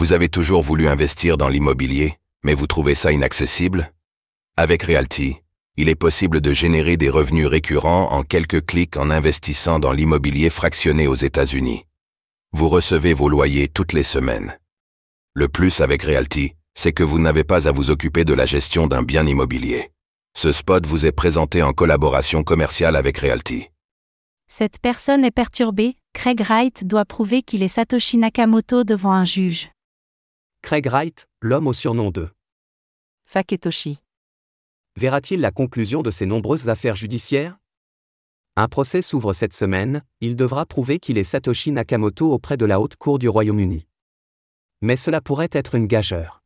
Vous avez toujours voulu investir dans l'immobilier, mais vous trouvez ça inaccessible? Avec Realty, il est possible de générer des revenus récurrents en quelques clics en investissant dans l'immobilier fractionné aux États-Unis. Vous recevez vos loyers toutes les semaines. Le plus avec Realty, c'est que vous n'avez pas à vous occuper de la gestion d'un bien immobilier. Ce spot vous est présenté en collaboration commerciale avec Realty. Cette personne est perturbée, Craig Wright doit prouver qu'il est Satoshi Nakamoto devant un juge. Craig Wright, l'homme au surnom de Faketoshi. Verra-t-il la conclusion de ses nombreuses affaires judiciaires? Un procès s'ouvre cette semaine, il devra prouver qu'il est Satoshi Nakamoto auprès de la Haute Cour du Royaume-Uni. Mais cela pourrait être une gageure.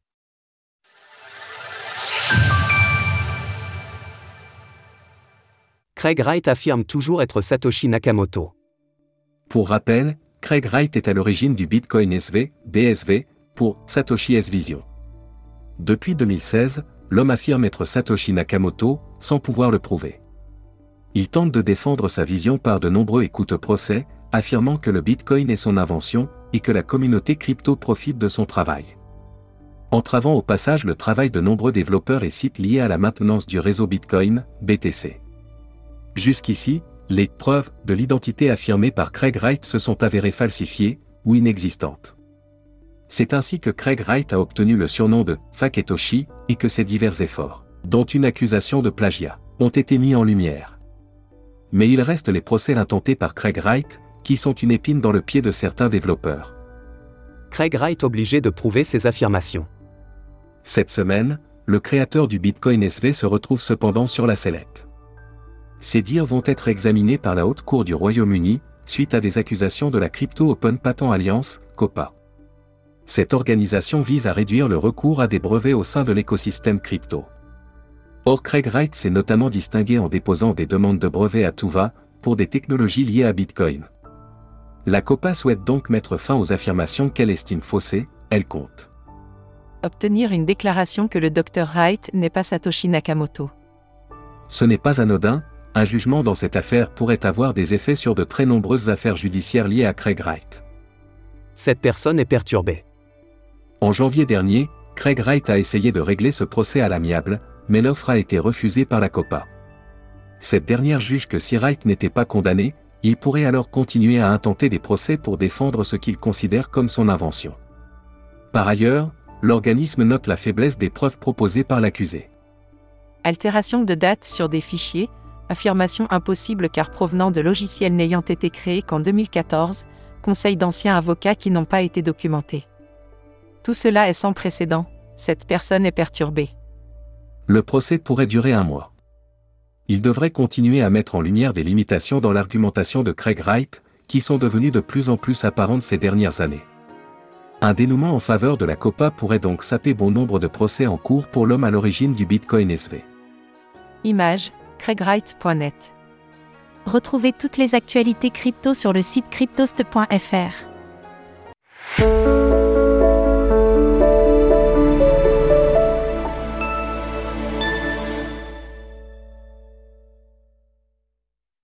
Craig Wright affirme toujours être Satoshi Nakamoto. Pour rappel, Craig Wright est à l'origine du Bitcoin SV, BSV, pour Satoshi S Vision. Depuis 2016, l'homme affirme être Satoshi Nakamoto, sans pouvoir le prouver. Il tente de défendre sa vision par de nombreux écoutes procès, affirmant que le Bitcoin est son invention, et que la communauté crypto profite de son travail. Entravant au passage le travail de nombreux développeurs et sites liés à la maintenance du réseau Bitcoin, BTC. Jusqu'ici, les preuves de l'identité affirmée par Craig Wright se sont avérées falsifiées ou inexistantes. C'est ainsi que Craig Wright a obtenu le surnom de Faketoshi et que ses divers efforts, dont une accusation de plagiat, ont été mis en lumière. Mais il reste les procès intentés par Craig Wright, qui sont une épine dans le pied de certains développeurs. Craig Wright obligé de prouver ses affirmations. Cette semaine, le créateur du Bitcoin SV se retrouve cependant sur la sellette. Ces dires vont être examinés par la Haute Cour du Royaume-Uni, suite à des accusations de la Crypto Open Patent Alliance, COPA. Cette organisation vise à réduire le recours à des brevets au sein de l'écosystème crypto. Or Craig Wright s'est notamment distingué en déposant des demandes de brevets à tout va, pour des technologies liées à Bitcoin. La COPA souhaite donc mettre fin aux affirmations qu'elle estime faussées, elle compte. Obtenir une déclaration que le Dr Wright n'est pas Satoshi Nakamoto. Ce n'est pas anodin, un jugement dans cette affaire pourrait avoir des effets sur de très nombreuses affaires judiciaires liées à Craig Wright. Cette personne est perturbée. En janvier dernier, Craig Wright a essayé de régler ce procès à l'amiable, mais l'offre a été refusée par la COPA. Cette dernière juge que si Wright n'était pas condamné, il pourrait alors continuer à intenter des procès pour défendre ce qu'il considère comme son invention. Par ailleurs, l'organisme note la faiblesse des preuves proposées par l'accusé. Altération de date sur des fichiers, affirmation impossible car provenant de logiciels n'ayant été créés qu'en 2014, conseil d'anciens avocats qui n'ont pas été documentés. Tout cela est sans précédent, cette personne est perturbée. Le procès pourrait durer un mois. Il devrait continuer à mettre en lumière des limitations dans l'argumentation de Craig Wright, qui sont devenues de plus en plus apparentes ces dernières années. Un dénouement en faveur de la COPA pourrait donc saper bon nombre de procès en cours pour l'homme à l'origine du Bitcoin SV. Image craigwright.net. Retrouvez toutes les actualités crypto sur le site cryptost.fr.